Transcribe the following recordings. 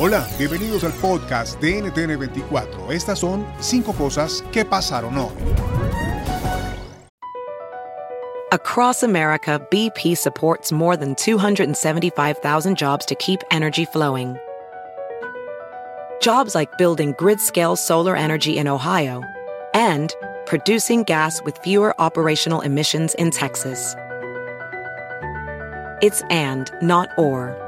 Hola, bienvenidos al podcast de NTN 24. Estas son cinco cosas que pasaron hoy. Across America, BP supports more than 275,000 jobs to keep energy flowing. Jobs like building grid scale solar energy in Ohio and producing gas with fewer operational emissions in Texas. It's and, not or.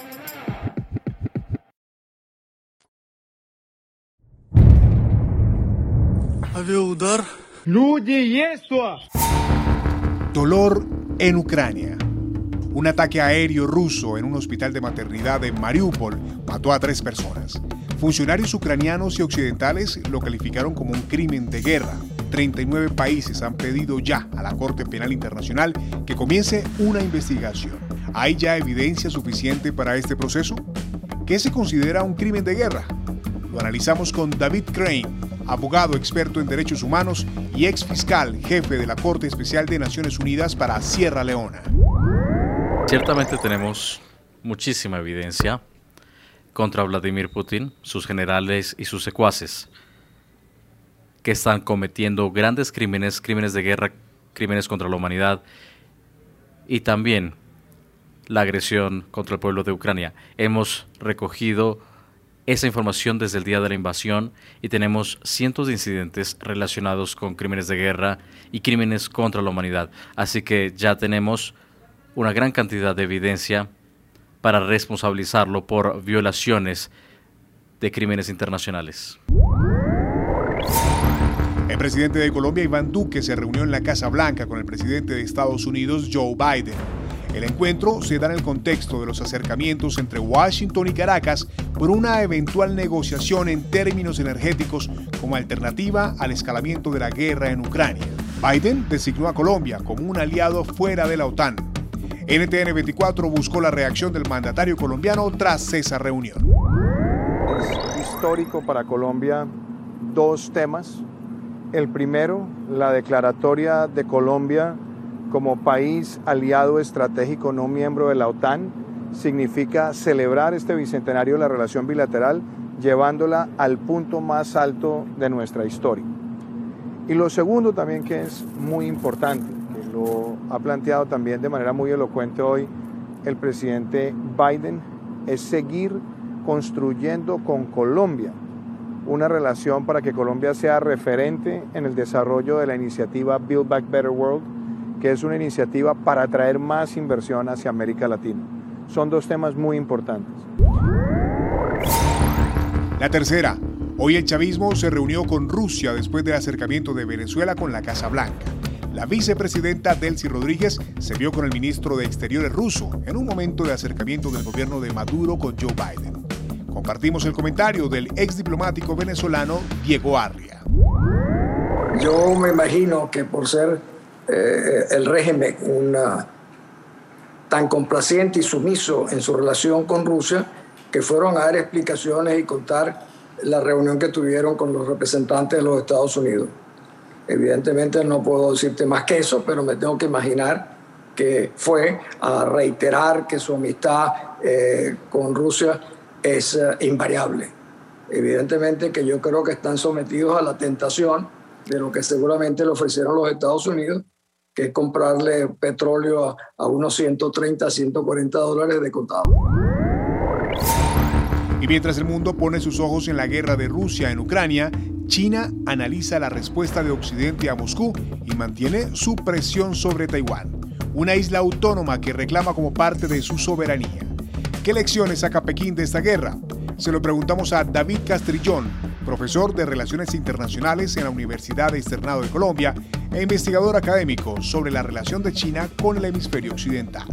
Dolor en Ucrania. Un ataque aéreo ruso en un hospital de maternidad en Mariupol mató a tres personas. Funcionarios ucranianos y occidentales lo calificaron como un crimen de guerra. 39 países han pedido ya a la Corte Penal Internacional que comience una investigación. ¿Hay ya evidencia suficiente para este proceso? ¿Qué se considera un crimen de guerra? Lo analizamos con David Crane, abogado experto en derechos humanos y ex fiscal jefe de la Corte Especial de Naciones Unidas para Sierra Leona. Ciertamente tenemos muchísima evidencia contra Vladimir Putin, sus generales y sus secuaces, que están cometiendo grandes crímenes, crímenes de guerra, crímenes contra la humanidad y también la agresión contra el pueblo de Ucrania. Hemos recogido esa información desde el día de la invasión y tenemos cientos de incidentes relacionados con crímenes de guerra y crímenes contra la humanidad. Así que ya tenemos una gran cantidad de evidencia para responsabilizarlo por violaciones de crímenes internacionales. El presidente de Colombia, Iván Duque, se reunió en la Casa Blanca con el presidente de Estados Unidos, Joe Biden. El encuentro se da en el contexto de los acercamientos entre Washington y Caracas por una eventual negociación en términos energéticos como alternativa al escalamiento de la guerra en Ucrania. Biden designó a Colombia como un aliado fuera de la OTAN. NTN 24 buscó la reacción del mandatario colombiano tras esa reunión. histórico para Colombia dos temas. El primero, la declaratoria de Colombia como país aliado estratégico no miembro de la OTAN, significa celebrar este bicentenario de la relación bilateral llevándola al punto más alto de nuestra historia. Y lo segundo también que es muy importante, que lo ha planteado también de manera muy elocuente hoy el presidente Biden, es seguir construyendo con Colombia una relación para que Colombia sea referente en el desarrollo de la iniciativa Build Back Better World, que es una iniciativa para atraer más inversión hacia América Latina. Son dos temas muy importantes. La tercera, hoy el chavismo se reunió con Rusia después del acercamiento de Venezuela con la Casa Blanca. La vicepresidenta Delcy Rodríguez se vio con el ministro de Exteriores ruso en un momento de acercamiento del gobierno de Maduro con Joe Biden. Compartimos el comentario del ex diplomático venezolano Diego Arria. Yo me imagino que por ser eh, el régimen tan complaciente y sumiso en su relación con Rusia, que fueron a dar explicaciones y contar la reunión que tuvieron con los representantes de los Estados Unidos. Evidentemente no puedo decirte más que eso, pero me tengo que imaginar que fue a reiterar que su amistad eh, con Rusia es eh, invariable. Evidentemente que yo creo que están sometidos a la tentación de lo que seguramente le ofrecieron los Estados Unidos, que es comprarle petróleo a, unos 130, 140 dólares de contado. Y mientras el mundo pone sus ojos en la guerra de Rusia en Ucrania, China analiza la respuesta de Occidente a Moscú y mantiene su presión sobre Taiwán, una isla autónoma que reclama como parte de su soberanía. ¿Qué lecciones saca Pekín de esta guerra? Se lo preguntamos a David Castrillón, profesor de Relaciones Internacionales en la Universidad Externado de Colombia e investigador académico sobre la relación de China con el hemisferio occidental.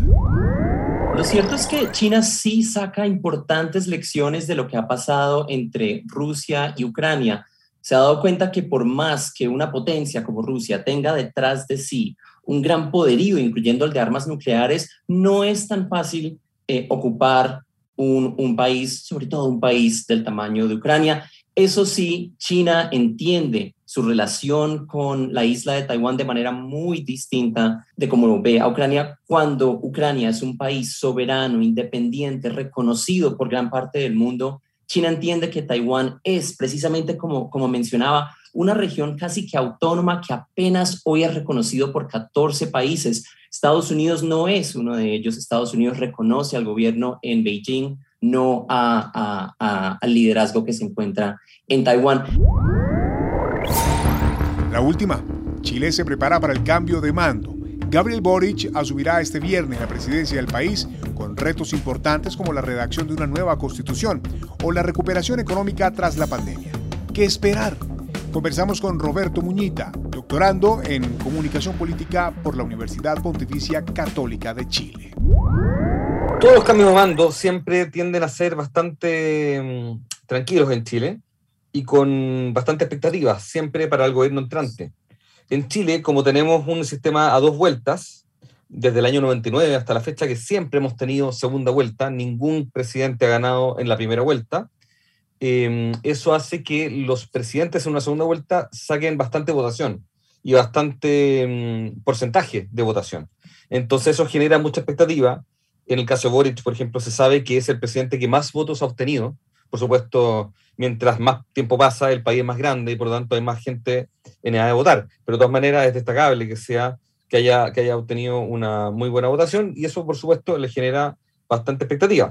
Lo cierto es que China sí saca importantes lecciones de lo que ha pasado entre Rusia y Ucrania. Se ha dado cuenta que por más que una potencia como Rusia tenga detrás de sí un gran poderío, incluyendo el de armas nucleares, no es tan fácil eh, ocupar un, un país, sobre todo un país del tamaño de Ucrania. Eso sí, China entiende su relación con la isla de Taiwán de manera muy distinta de cómo ve a Ucrania cuando Ucrania es un país soberano, independiente, reconocido por gran parte del mundo. China entiende que Taiwán es precisamente como, como mencionaba, una región casi que autónoma que apenas hoy es reconocido por 14 países. Estados Unidos no es uno de ellos. Estados Unidos reconoce al gobierno en Beijing, no al liderazgo que se encuentra en Taiwán. La última, Chile se prepara para el cambio de mando. Gabriel Boric asumirá este viernes la presidencia del país con retos importantes como la redacción de una nueva constitución o la recuperación económica tras la pandemia. ¿Qué esperar? Conversamos con Roberto Muñita, doctorando en comunicación política por la Universidad Pontificia Católica de Chile. Todos los cambios de mando siempre tienden a ser bastante mm, tranquilos en Chile y con bastante expectativas, siempre para el gobierno entrante. En Chile, como tenemos un sistema a dos vueltas, desde el año 99 hasta la fecha que siempre hemos tenido segunda vuelta, ningún presidente ha ganado en la primera vuelta, Em, eso hace que los presidentes en una segunda vuelta saquen bastante votación y bastante em, porcentaje de votación. Entonces eso genera mucha expectativa. En el caso de Boric, por ejemplo, se sabe que es el presidente que más votos ha obtenido. Por supuesto, mientras más tiempo pasa, el país es más grande y por lo tanto hay más gente en edad de votar. Pero de todas maneras es destacable que, sea, que, haya, que haya obtenido una muy buena votación y eso, por supuesto, le genera bastante expectativa.